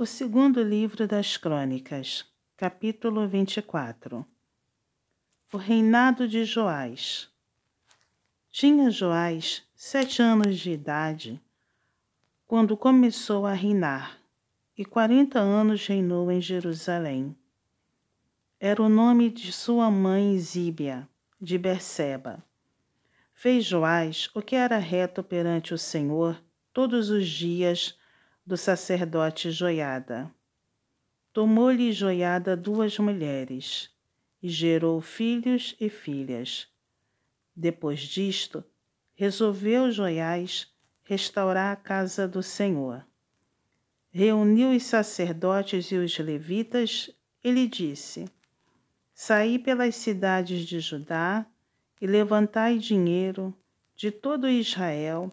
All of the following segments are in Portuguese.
O segundo livro das Crônicas, capítulo 24 O reinado de Joás. Tinha Joás sete anos de idade quando começou a reinar, e quarenta anos reinou em Jerusalém. Era o nome de sua mãe Zíbia, de Berseba. Fez Joás o que era reto perante o Senhor todos os dias do sacerdote Joiada. Tomou-lhe Joiada duas mulheres e gerou filhos e filhas. Depois disto, resolveu Joiás restaurar a casa do Senhor. Reuniu os sacerdotes e os levitas e lhe disse: Saí pelas cidades de Judá e levantai dinheiro de todo Israel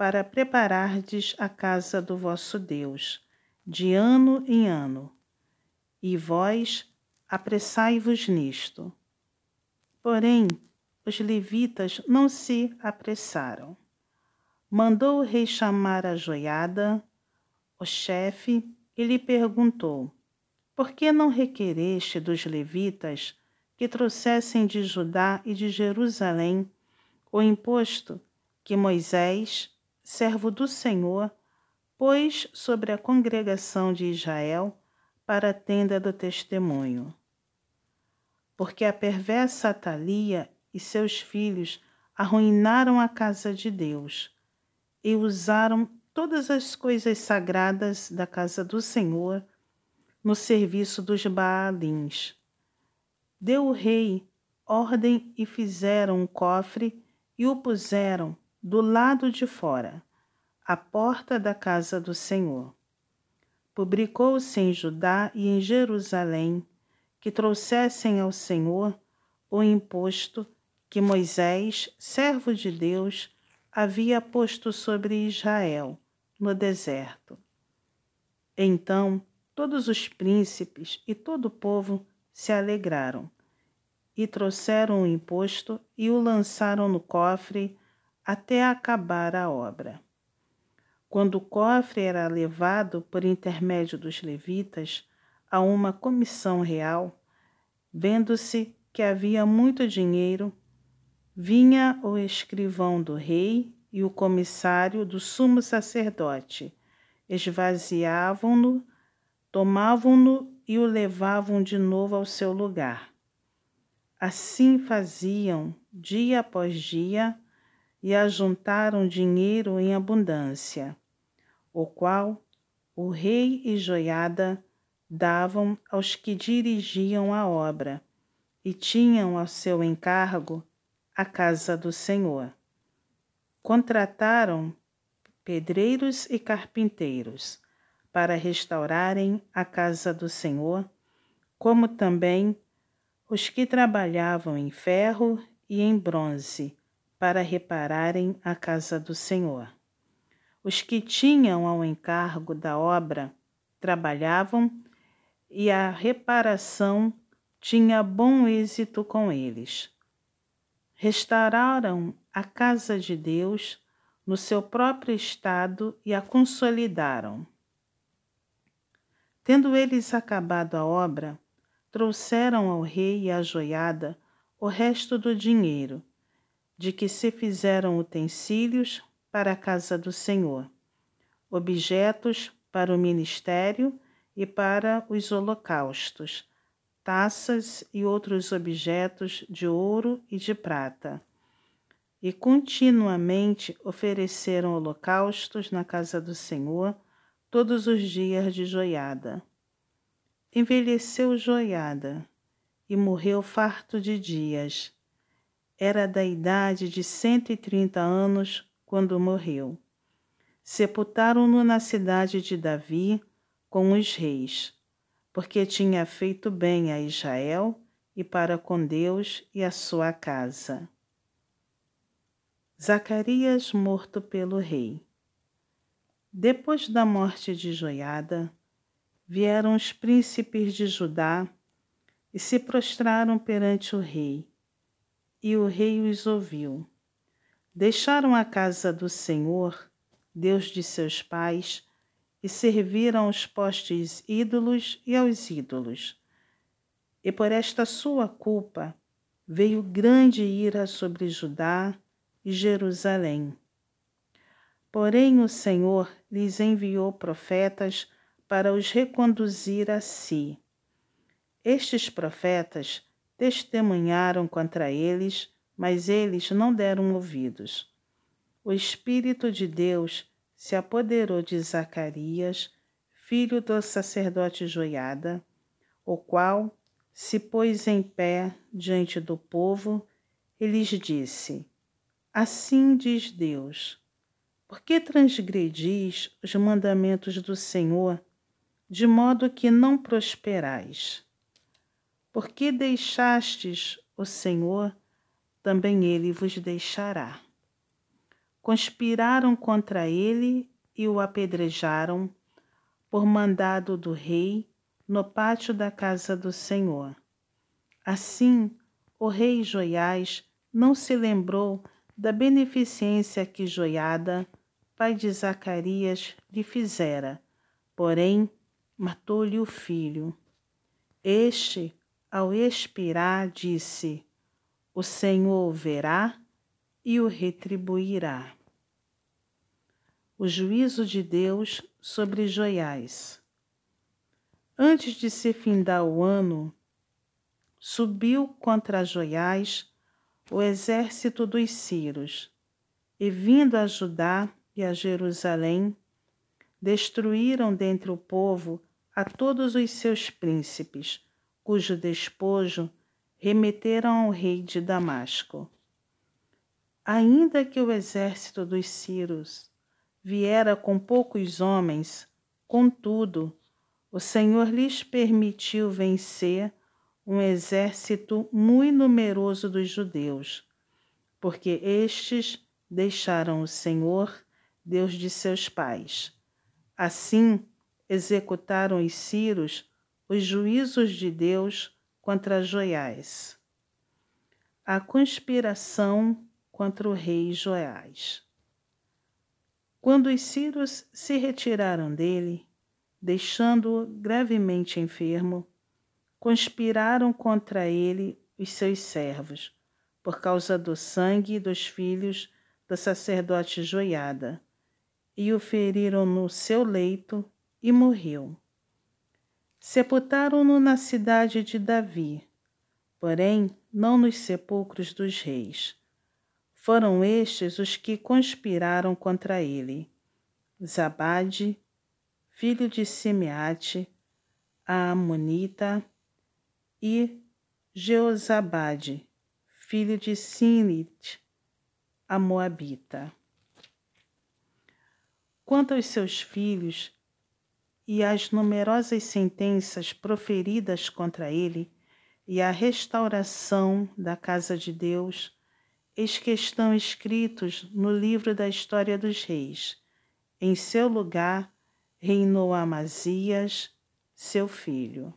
para preparardes a casa do vosso Deus, de ano em ano. E vós apressai-vos nisto. Porém, os levitas não se apressaram. Mandou o rei chamar a joiada, o chefe, e lhe perguntou: Por que não requereste dos levitas que trouxessem de Judá e de Jerusalém o imposto que Moisés, servo do Senhor, pôs sobre a congregação de Israel para a tenda do testemunho. Porque a perversa Atalia e seus filhos arruinaram a casa de Deus e usaram todas as coisas sagradas da casa do Senhor no serviço dos Baalins. Deu o rei ordem e fizeram um cofre e o puseram do lado de fora, à porta da casa do Senhor. Publicou-se em Judá e em Jerusalém que trouxessem ao Senhor o imposto que Moisés, servo de Deus, havia posto sobre Israel no deserto. Então todos os príncipes e todo o povo se alegraram e trouxeram o imposto e o lançaram no cofre até acabar a obra. Quando o cofre era levado por intermédio dos levitas a uma comissão real, vendo-se que havia muito dinheiro, vinha o escrivão do rei e o comissário do sumo sacerdote, esvaziavam-no, tomavam-no e o levavam de novo ao seu lugar. Assim faziam dia após dia e ajuntaram dinheiro em abundância, o qual o rei e Joiada davam aos que dirigiam a obra e tinham ao seu encargo a casa do Senhor. Contrataram pedreiros e carpinteiros para restaurarem a casa do Senhor, como também os que trabalhavam em ferro e em bronze para repararem a casa do Senhor. Os que tinham ao encargo da obra trabalhavam e a reparação tinha bom êxito com eles. Restauraram a casa de Deus no seu próprio estado e a consolidaram. Tendo eles acabado a obra, trouxeram ao rei e à joiada o resto do dinheiro de que se fizeram utensílios para a casa do Senhor, objetos para o ministério e para os holocaustos, taças e outros objetos de ouro e de prata. E continuamente ofereceram holocaustos na casa do Senhor todos os dias de joiada. Envelheceu joiada e morreu farto de dias era da idade de cento e trinta anos quando morreu. Sepultaram-no na cidade de Davi com os reis, porque tinha feito bem a Israel e para com Deus e a sua casa. Zacarias morto pelo rei. Depois da morte de Joiada, vieram os príncipes de Judá e se prostraram perante o rei e o rei os ouviu. Deixaram a casa do Senhor, Deus de seus pais, e serviram aos postes ídolos e aos ídolos. E por esta sua culpa veio grande ira sobre Judá e Jerusalém. Porém o Senhor lhes enviou profetas para os reconduzir a si. Estes profetas testemunharam contra eles, mas eles não deram ouvidos. O Espírito de Deus se apoderou de Zacarias, filho do sacerdote Joiada, o qual se pôs em pé diante do povo e lhes disse: Assim diz Deus: Por que transgredis os mandamentos do Senhor, de modo que não prosperais? Porque deixastes o Senhor, também ele vos deixará conspiraram contra ele e o apedrejaram, por mandado do rei, no pátio da casa do Senhor. Assim, o rei Joiás não se lembrou da beneficência que Joiada, pai de Zacarias, lhe fizera, porém matou-lhe o filho. Este, ao expirar, disse: O Senhor verá e o retribuirá. O juízo de Deus sobre Joiás. Antes de se findar o ano, subiu contra Joiás o exército dos Círios, e vindo a Judá e a Jerusalém, destruíram dentre o povo a todos os seus príncipes, cujo despojo remeteram ao rei de Damasco. Ainda que o exército dos Círios viera com poucos homens, contudo, o Senhor lhes permitiu vencer um exército muito numeroso dos judeus, porque estes deixaram o Senhor, Deus de seus pais. Assim, executaram os Círios os juízos de Deus contra Joiás. A conspiração contra o rei Joás. Quando os sírios se retiraram dele, deixando-o gravemente enfermo, conspiraram contra ele os seus servos, por causa do sangue dos filhos do sacerdote Joiada, e o feriram no seu leito e morreu. Sepultaram-no na cidade de Davi, porém não nos sepulcros dos reis foram estes os que conspiraram contra ele. Zabade, filho de Simeate, a Amonita, e Jeozabade, filho de Sinit, a Moabita. Quanto aos seus filhos e às numerosas sentenças proferidas contra ele, e à restauração da casa de Deus, eis que estão escritos no livro da história dos reis. Em seu lugar reinou Amazias, seu filho.